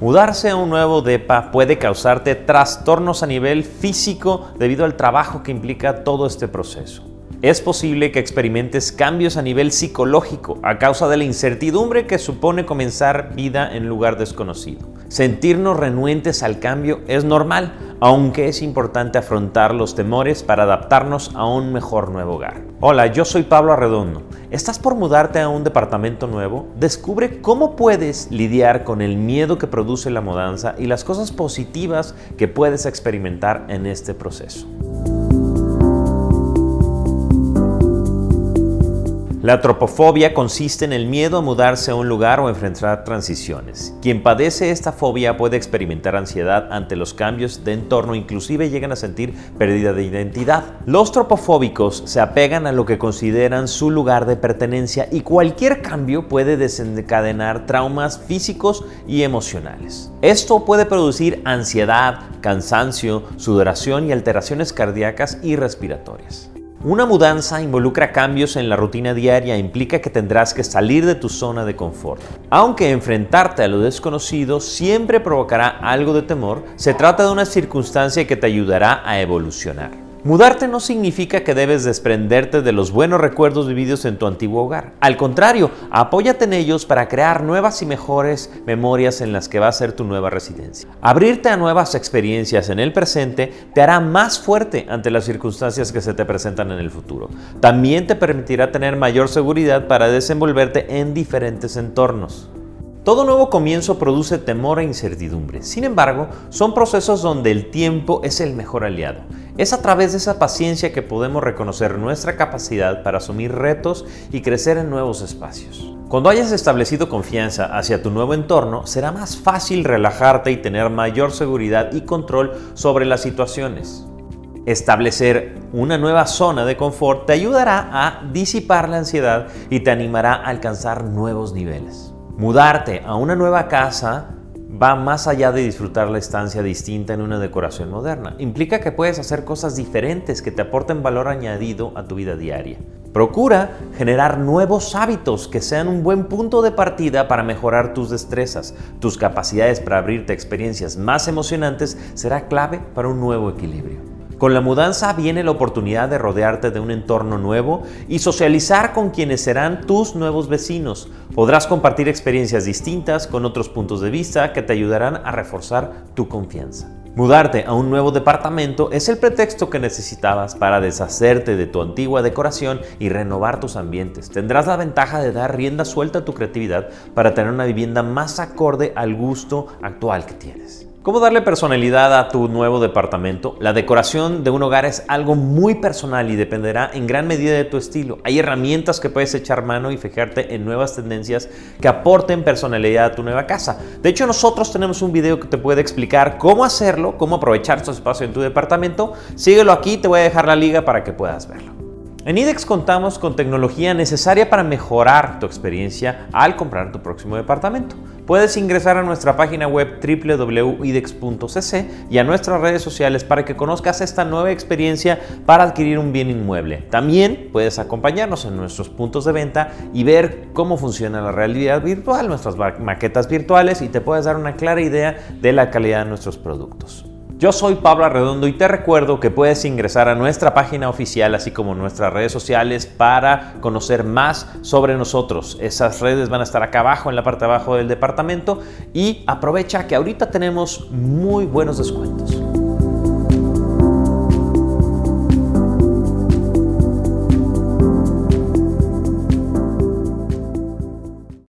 Mudarse a un nuevo DEPA puede causarte trastornos a nivel físico debido al trabajo que implica todo este proceso. Es posible que experimentes cambios a nivel psicológico a causa de la incertidumbre que supone comenzar vida en lugar desconocido. Sentirnos renuentes al cambio es normal, aunque es importante afrontar los temores para adaptarnos a un mejor nuevo hogar. Hola, yo soy Pablo Arredondo. ¿Estás por mudarte a un departamento nuevo? Descubre cómo puedes lidiar con el miedo que produce la mudanza y las cosas positivas que puedes experimentar en este proceso. La tropofobia consiste en el miedo a mudarse a un lugar o enfrentar transiciones. Quien padece esta fobia puede experimentar ansiedad ante los cambios de entorno, inclusive llegan a sentir pérdida de identidad. Los tropofóbicos se apegan a lo que consideran su lugar de pertenencia y cualquier cambio puede desencadenar traumas físicos y emocionales. Esto puede producir ansiedad, cansancio, sudoración y alteraciones cardíacas y respiratorias. Una mudanza involucra cambios en la rutina diaria e implica que tendrás que salir de tu zona de confort. Aunque enfrentarte a lo desconocido siempre provocará algo de temor, se trata de una circunstancia que te ayudará a evolucionar. Mudarte no significa que debes desprenderte de los buenos recuerdos vividos en tu antiguo hogar. Al contrario, apóyate en ellos para crear nuevas y mejores memorias en las que va a ser tu nueva residencia. Abrirte a nuevas experiencias en el presente te hará más fuerte ante las circunstancias que se te presentan en el futuro. También te permitirá tener mayor seguridad para desenvolverte en diferentes entornos. Todo nuevo comienzo produce temor e incertidumbre. Sin embargo, son procesos donde el tiempo es el mejor aliado. Es a través de esa paciencia que podemos reconocer nuestra capacidad para asumir retos y crecer en nuevos espacios. Cuando hayas establecido confianza hacia tu nuevo entorno, será más fácil relajarte y tener mayor seguridad y control sobre las situaciones. Establecer una nueva zona de confort te ayudará a disipar la ansiedad y te animará a alcanzar nuevos niveles. Mudarte a una nueva casa va más allá de disfrutar la estancia distinta en una decoración moderna. Implica que puedes hacer cosas diferentes que te aporten valor añadido a tu vida diaria. Procura generar nuevos hábitos que sean un buen punto de partida para mejorar tus destrezas. Tus capacidades para abrirte a experiencias más emocionantes será clave para un nuevo equilibrio. Con la mudanza viene la oportunidad de rodearte de un entorno nuevo y socializar con quienes serán tus nuevos vecinos. Podrás compartir experiencias distintas con otros puntos de vista que te ayudarán a reforzar tu confianza. Mudarte a un nuevo departamento es el pretexto que necesitabas para deshacerte de tu antigua decoración y renovar tus ambientes. Tendrás la ventaja de dar rienda suelta a tu creatividad para tener una vivienda más acorde al gusto actual que tienes. ¿Cómo darle personalidad a tu nuevo departamento? La decoración de un hogar es algo muy personal y dependerá en gran medida de tu estilo. Hay herramientas que puedes echar mano y fijarte en nuevas tendencias que aporten personalidad a tu nueva casa. De hecho, nosotros tenemos un video que te puede explicar cómo hacerlo, cómo aprovechar tu espacio en tu departamento. Síguelo aquí, te voy a dejar la liga para que puedas verlo. En IDEX contamos con tecnología necesaria para mejorar tu experiencia al comprar tu próximo departamento. Puedes ingresar a nuestra página web www.idex.cc y a nuestras redes sociales para que conozcas esta nueva experiencia para adquirir un bien inmueble. También puedes acompañarnos en nuestros puntos de venta y ver cómo funciona la realidad virtual, nuestras maquetas virtuales y te puedes dar una clara idea de la calidad de nuestros productos. Yo soy Pablo Arredondo y te recuerdo que puedes ingresar a nuestra página oficial así como nuestras redes sociales para conocer más sobre nosotros. Esas redes van a estar acá abajo en la parte de abajo del departamento y aprovecha que ahorita tenemos muy buenos descuentos.